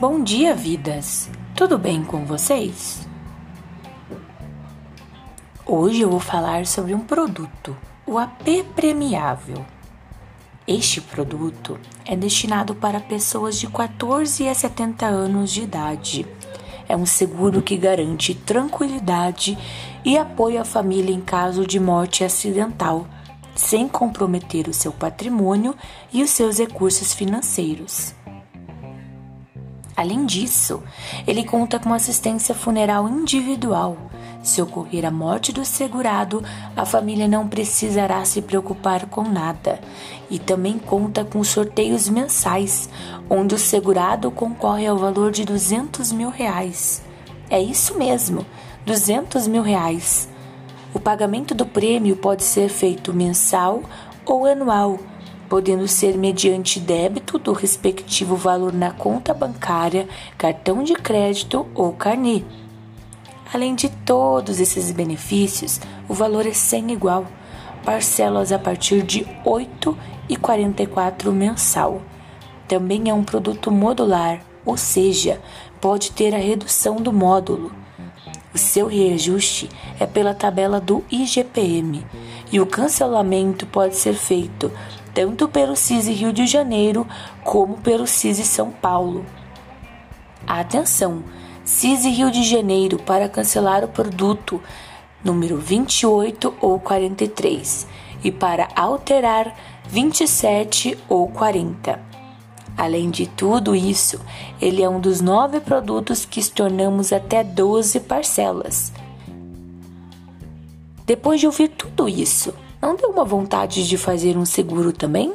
Bom dia, vidas! Tudo bem com vocês? Hoje eu vou falar sobre um produto, o AP Premiável. Este produto é destinado para pessoas de 14 a 70 anos de idade. É um seguro que garante tranquilidade e apoio à família em caso de morte acidental, sem comprometer o seu patrimônio e os seus recursos financeiros. Além disso, ele conta com assistência funeral individual. Se ocorrer a morte do segurado, a família não precisará se preocupar com nada. E também conta com sorteios mensais, onde o segurado concorre ao valor de 200 mil reais. É isso mesmo, 200 mil reais. O pagamento do prêmio pode ser feito mensal ou anual podendo ser mediante débito do respectivo valor na conta bancária, cartão de crédito ou carnê. Além de todos esses benefícios, o valor é sem igual, parcelas a partir de R$ 8,44 mensal. Também é um produto modular, ou seja, pode ter a redução do módulo. O seu reajuste é pela tabela do IGPM e o cancelamento pode ser feito tanto pelo CISI Rio de Janeiro como pelo CISI São Paulo. Atenção! CISI Rio de Janeiro para cancelar o produto número 28 ou 43 e para alterar 27 ou 40. Além de tudo isso, ele é um dos nove produtos que estornamos até 12 parcelas. Depois de ouvir tudo isso, não deu uma vontade de fazer um seguro também?